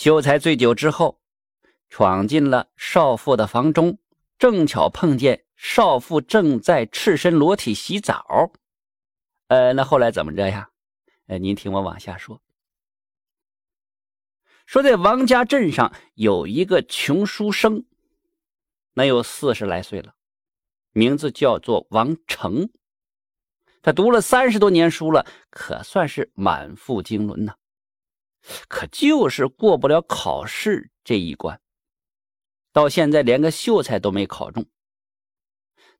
秀才醉酒之后，闯进了少妇的房中，正巧碰见少妇正在赤身裸体洗澡。呃，那后来怎么着呀？呃，您听我往下说。说在王家镇上有一个穷书生，能有四十来岁了，名字叫做王成。他读了三十多年书了，可算是满腹经纶呐。可就是过不了考试这一关，到现在连个秀才都没考中。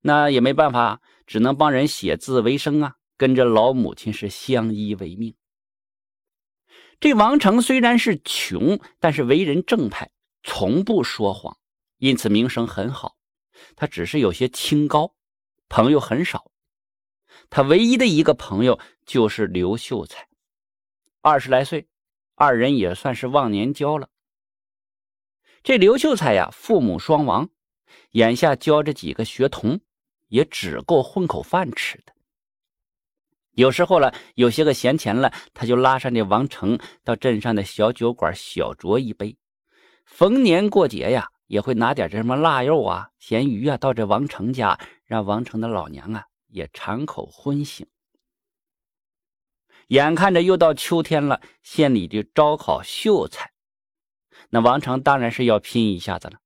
那也没办法，只能帮人写字为生啊，跟着老母亲是相依为命。这王成虽然是穷，但是为人正派，从不说谎，因此名声很好。他只是有些清高，朋友很少。他唯一的一个朋友就是刘秀才，二十来岁。二人也算是忘年交了。这刘秀才呀，父母双亡，眼下教着几个学童，也只够混口饭吃的。有时候了，有些个闲钱了，他就拉上这王成到镇上的小酒馆小酌一杯。逢年过节呀，也会拿点这什么腊肉啊、咸鱼啊到这王成家，让王成的老娘啊也尝口荤腥。眼看着又到秋天了，县里就招考秀才，那王成当然是要拼一下子了，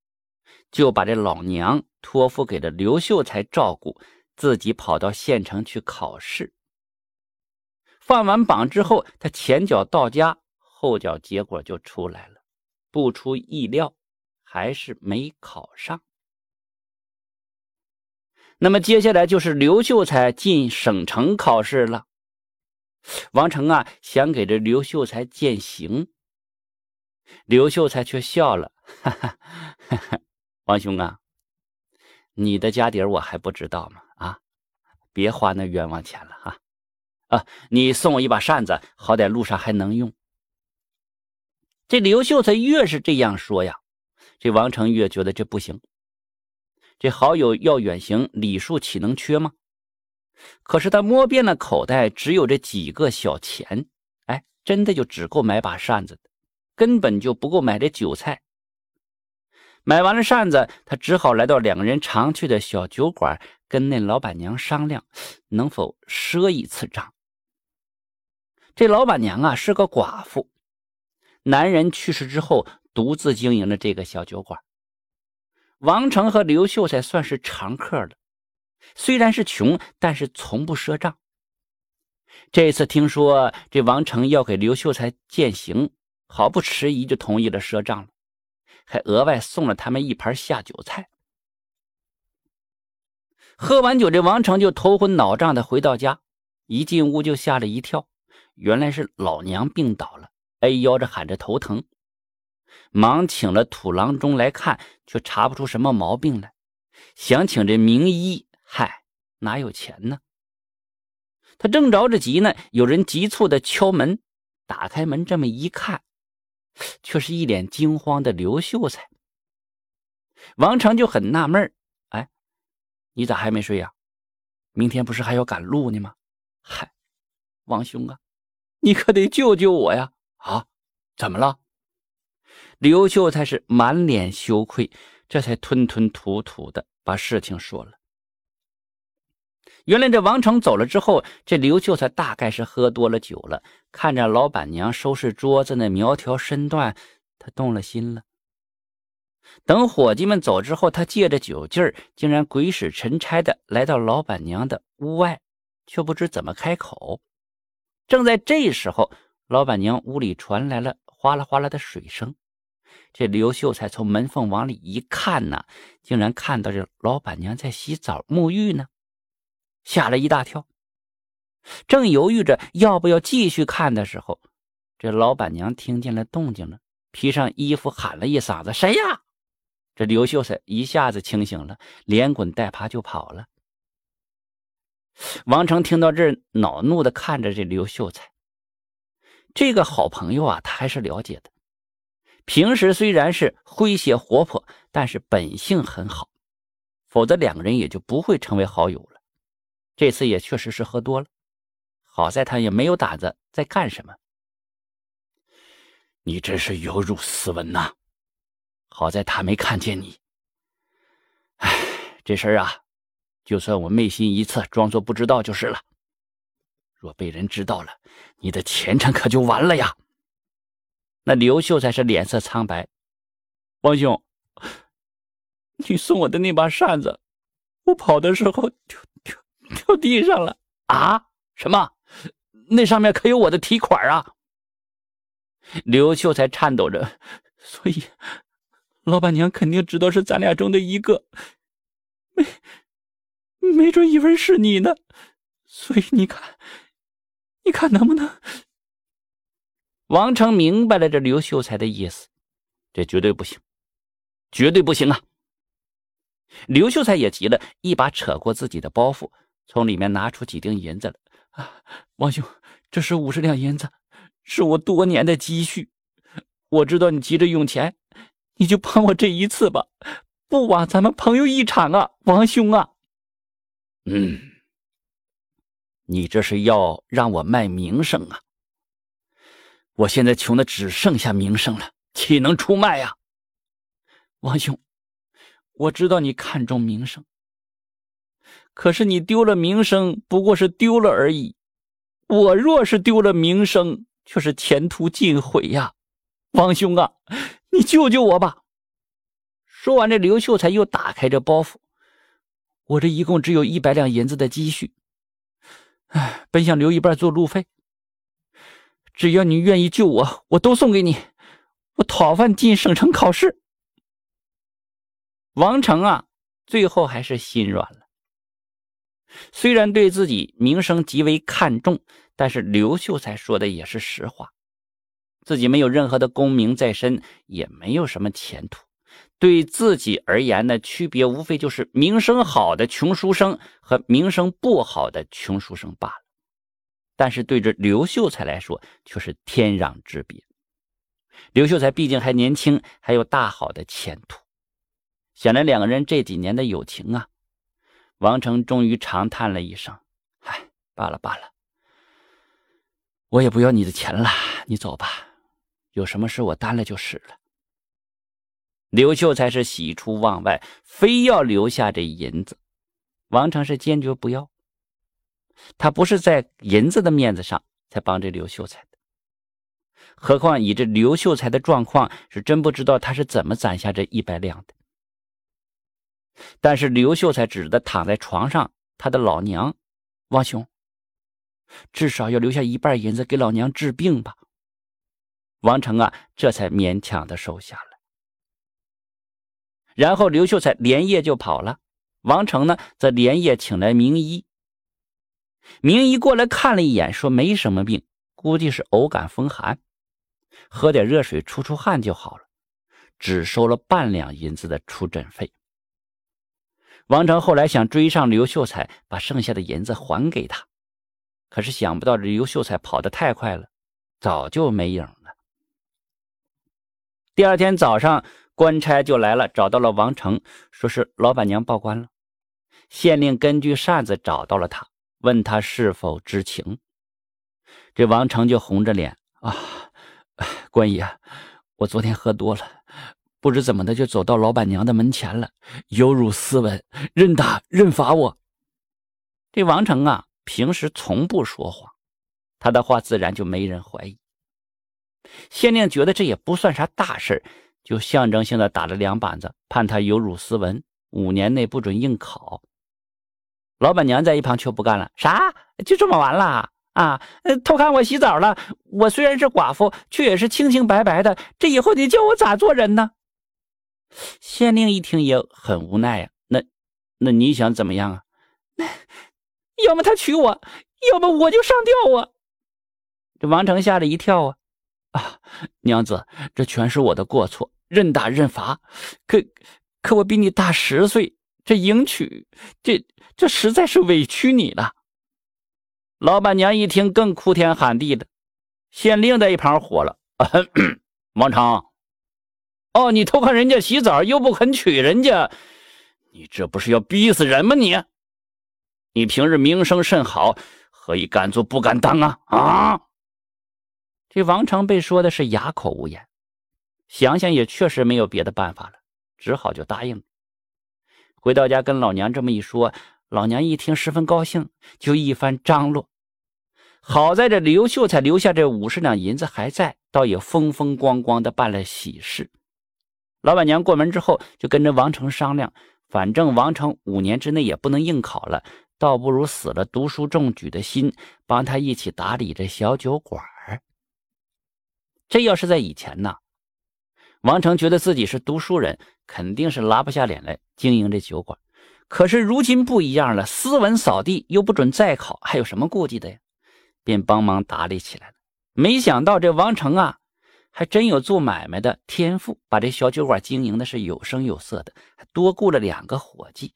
就把这老娘托付给了刘秀才照顾，自己跑到县城去考试。放完榜之后，他前脚到家，后脚结果就出来了，不出意料，还是没考上。那么接下来就是刘秀才进省城考试了。王成啊，想给这刘秀才践行，刘秀才却笑了，哈哈，哈哈，王兄啊，你的家底儿我还不知道吗？啊，别花那冤枉钱了哈，啊，你送我一把扇子，好歹路上还能用。这刘秀才越是这样说呀，这王成越觉得这不行。这好友要远行，礼数岂能缺吗？可是他摸遍了口袋，只有这几个小钱，哎，真的就只够买把扇子的，根本就不够买这韭菜。买完了扇子，他只好来到两个人常去的小酒馆，跟那老板娘商量，能否赊一次账。这老板娘啊是个寡妇，男人去世之后，独自经营了这个小酒馆。王成和刘秀才算是常客了。虽然是穷，但是从不赊账。这次听说这王成要给刘秀才践行，毫不迟疑就同意了赊账了，还额外送了他们一盘下酒菜。喝完酒，这王成就头昏脑胀的回到家，一进屋就吓了一跳，原来是老娘病倒了，哎吆着喊着头疼，忙请了土郎中来看，却查不出什么毛病来，想请这名医。嗨，哪有钱呢？他正着着急呢，有人急促的敲门。打开门，这么一看，却是一脸惊慌的刘秀才。王成就很纳闷哎，你咋还没睡呀？明天不是还要赶路呢吗？嗨，王兄啊，你可得救救我呀！啊，怎么了？刘秀才是满脸羞愧，这才吞吞吐吐的把事情说了。原来这王成走了之后，这刘秀才大概是喝多了酒了，看着老板娘收拾桌子那苗条身段，他动了心了。等伙计们走之后，他借着酒劲儿，竟然鬼使神差的来到老板娘的屋外，却不知怎么开口。正在这时候，老板娘屋里传来了哗啦哗啦的水声。这刘秀才从门缝往里一看呢，竟然看到这老板娘在洗澡沐浴呢。吓了一大跳，正犹豫着要不要继续看的时候，这老板娘听见了动静了，披上衣服喊了一嗓子：“谁呀？”这刘秀才一下子清醒了，连滚带爬就跑了。王成听到这儿，恼怒的看着这刘秀才。这个好朋友啊，他还是了解的。平时虽然是诙谐活泼，但是本性很好，否则两个人也就不会成为好友了。这次也确实是喝多了，好在他也没有胆子再干什么。你真是有辱斯文呐！好在他没看见你。哎，这事儿啊，就算我昧心一次，装作不知道就是了。若被人知道了，你的前程可就完了呀！那刘秀才是脸色苍白。王兄，你送我的那把扇子，我跑的时候就 掉地上了啊？什么？那上面可有我的提款啊？刘秀才颤抖着，所以老板娘肯定知道是咱俩中的一个，没没准以为是你呢。所以你看，你看能不能？王成明白了这刘秀才的意思，这绝对不行，绝对不行啊！刘秀才也急了，一把扯过自己的包袱，从里面拿出几锭银子来。啊，王兄，这是五十两银子。是我多年的积蓄，我知道你急着用钱，你就帮我这一次吧，不枉咱们朋友一场啊，王兄啊。嗯，你这是要让我卖名声啊？我现在穷的只剩下名声了，岂能出卖呀？王兄，我知道你看重名声，可是你丢了名声，不过是丢了而已。我若是丢了名声，却是前途尽毁呀，王兄啊，你救救我吧！说完，这刘秀才又打开这包袱，我这一共只有一百两银子的积蓄，哎，本想留一半做路费。只要你愿意救我，我都送给你。我讨饭进省城考试。王成啊，最后还是心软了。虽然对自己名声极为看重。但是刘秀才说的也是实话，自己没有任何的功名在身，也没有什么前途。对自己而言呢，区别无非就是名声好的穷书生和名声不好的穷书生罢了。但是对这刘秀才来说，却是天壤之别。刘秀才毕竟还年轻，还有大好的前途。想着两个人这几年的友情啊，王成终于长叹了一声：“唉，罢了罢了。”我也不要你的钱了，你走吧，有什么事我担了就是了。刘秀才是喜出望外，非要留下这银子，王成是坚决不要。他不是在银子的面子上才帮这刘秀才的，何况以这刘秀才的状况，是真不知道他是怎么攒下这一百两的。但是刘秀才指着躺在床上他的老娘，王兄。至少要留下一半银子给老娘治病吧。王成啊，这才勉强的收下了。然后刘秀才连夜就跑了，王成呢，则连夜请来名医。名医过来看了一眼，说没什么病，估计是偶感风寒，喝点热水出出汗就好了，只收了半两银子的出诊费。王成后来想追上刘秀才，把剩下的银子还给他。可是想不到这刘秀才跑得太快了，早就没影了。第二天早上，官差就来了，找到了王成，说是老板娘报官了，县令根据扇子找到了他，问他是否知情。这王成就红着脸啊，官爷，我昨天喝多了，不知怎么的就走到老板娘的门前了，有辱斯文，任打任罚我。这王成啊。平时从不说谎，他的话自然就没人怀疑。县令觉得这也不算啥大事就象征性的打了两板子，判他有辱斯文，五年内不准应考。老板娘在一旁却不干了：“啥？就这么完了啊？偷看我洗澡了？我虽然是寡妇，却也是清清白白的。这以后你叫我咋做人呢？”县令一听也很无奈呀。那，那你想怎么样啊？要么他娶我，要么我就上吊啊！这王成吓了一跳啊！啊，娘子，这全是我的过错，任打任罚。可可我比你大十岁，这迎娶，这这实在是委屈你了。老板娘一听更哭天喊地的，县令在一旁火了：“ 王成，哦，你偷看人家洗澡又不肯娶人家，你这不是要逼死人吗？你！”你平日名声甚好，何以敢做不敢当啊？啊！这王成被说的是哑口无言，想想也确实没有别的办法了，只好就答应了。回到家跟老娘这么一说，老娘一听十分高兴，就一番张罗。好在这刘秀才留下这五十两银子还在，倒也风风光光的办了喜事。老板娘过门之后，就跟着王成商量，反正王成五年之内也不能应考了，倒不如死了读书中举的心，帮他一起打理这小酒馆这要是在以前呢，王成觉得自己是读书人，肯定是拉不下脸来经营这酒馆。可是如今不一样了，斯文扫地又不准再考，还有什么顾忌的呀？便帮忙打理起来了。没想到这王成啊，还真有做买卖的天赋，把这小酒馆经营的是有声有色的，还多雇了两个伙计。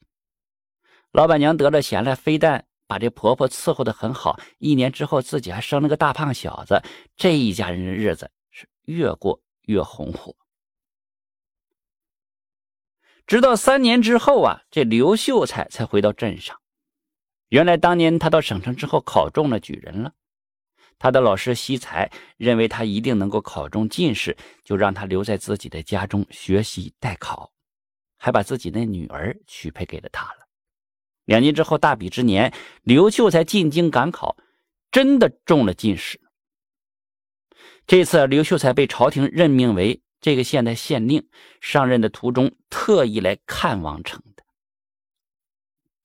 老板娘得了钱了，非但把这婆婆伺候的很好，一年之后自己还生了个大胖小子，这一家人的日子是。越过越红火，直到三年之后啊，这刘秀才才回到镇上。原来当年他到省城之后考中了举人了，他的老师惜才认为他一定能够考中进士，就让他留在自己的家中学习待考，还把自己的女儿许配给了他了。两年之后，大比之年，刘秀才进京赶考，真的中了进士。这次刘秀才被朝廷任命为这个县的县令，上任的途中特意来看王成的。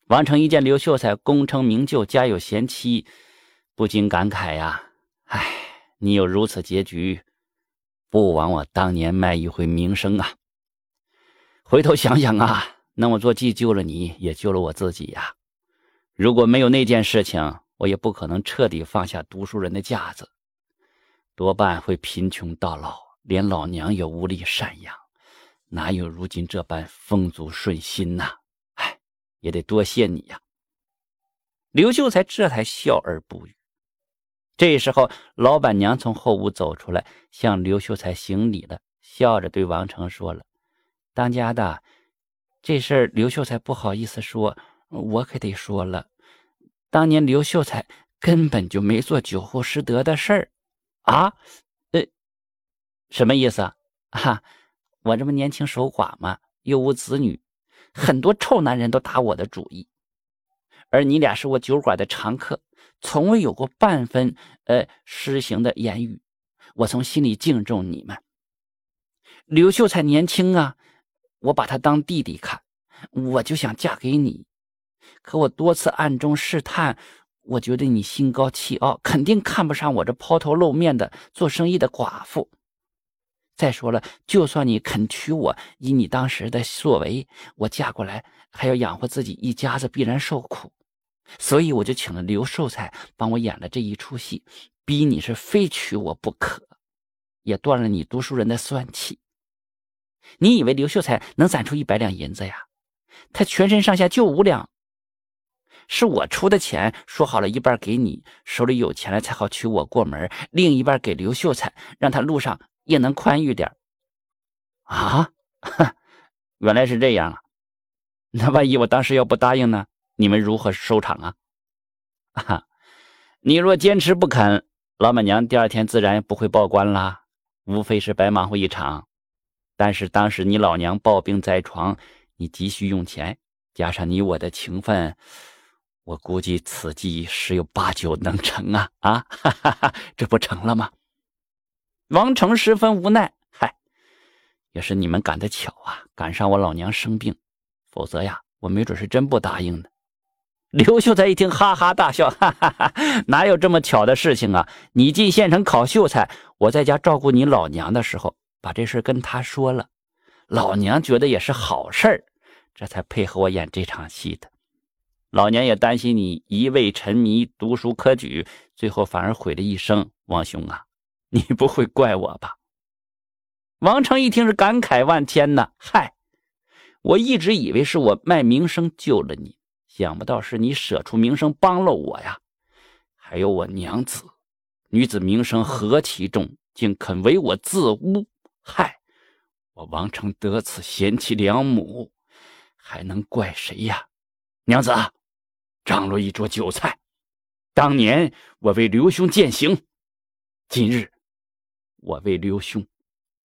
王成一见刘秀才功成名就，家有贤妻，不禁感慨呀：“哎，你有如此结局，不枉我当年卖一回名声啊！回头想想啊，那么做既救了你，也救了我自己呀。如果没有那件事情，我也不可能彻底放下读书人的架子。”多半会贫穷到老，连老娘也无力赡养，哪有如今这般丰足顺心呐？哎，也得多谢你呀。刘秀才这才笑而不语。这时候，老板娘从后屋走出来，向刘秀才行礼了，笑着对王成说了：“当家的，这事儿刘秀才不好意思说，我可得说了。当年刘秀才根本就没做酒后失德的事儿。”啊，呃，什么意思啊？哈，我这么年轻守寡嘛，又无子女，很多臭男人都打我的主意。而你俩是我酒馆的常客，从未有过半分呃失行的言语，我从心里敬重你们。刘秀才年轻啊，我把他当弟弟看，我就想嫁给你，可我多次暗中试探。我觉得你心高气傲，肯定看不上我这抛头露面的做生意的寡妇。再说了，就算你肯娶我，以你当时的作为，我嫁过来还要养活自己一家子，必然受苦。所以我就请了刘寿才帮我演了这一出戏，逼你是非娶我不可，也断了你读书人的酸气。你以为刘秀才能攒出一百两银子呀？他全身上下就五两。是我出的钱，说好了一半给你，手里有钱了才好娶我过门，另一半给刘秀才，让他路上也能宽裕点啊，原来是这样啊！那万一我当时要不答应呢？你们如何收场啊？啊，你若坚持不肯，老板娘第二天自然不会报官啦，无非是白忙活一场。但是当时你老娘抱病在床，你急需用钱，加上你我的情分。我估计此计十有八九能成啊！啊，哈哈哈，这不成了吗？王成十分无奈，嗨，也是你们赶得巧啊，赶上我老娘生病，否则呀，我没准是真不答应的。刘秀才一听，哈哈大笑，哈哈哈，哪有这么巧的事情啊？你进县城考秀才，我在家照顾你老娘的时候，把这事跟他说了，老娘觉得也是好事儿，这才配合我演这场戏的。老娘也担心你一味沉迷读书科举，最后反而毁了一生。王兄啊，你不会怪我吧？王成一听是感慨万千呐。嗨，我一直以为是我卖名声救了你，想不到是你舍出名声帮了我呀。还有我娘子，女子名声何其重，竟肯为我自污。嗨，我王成得此贤妻良母，还能怪谁呀？娘子。张罗一桌酒菜，当年我为刘兄践行，今日我为刘兄。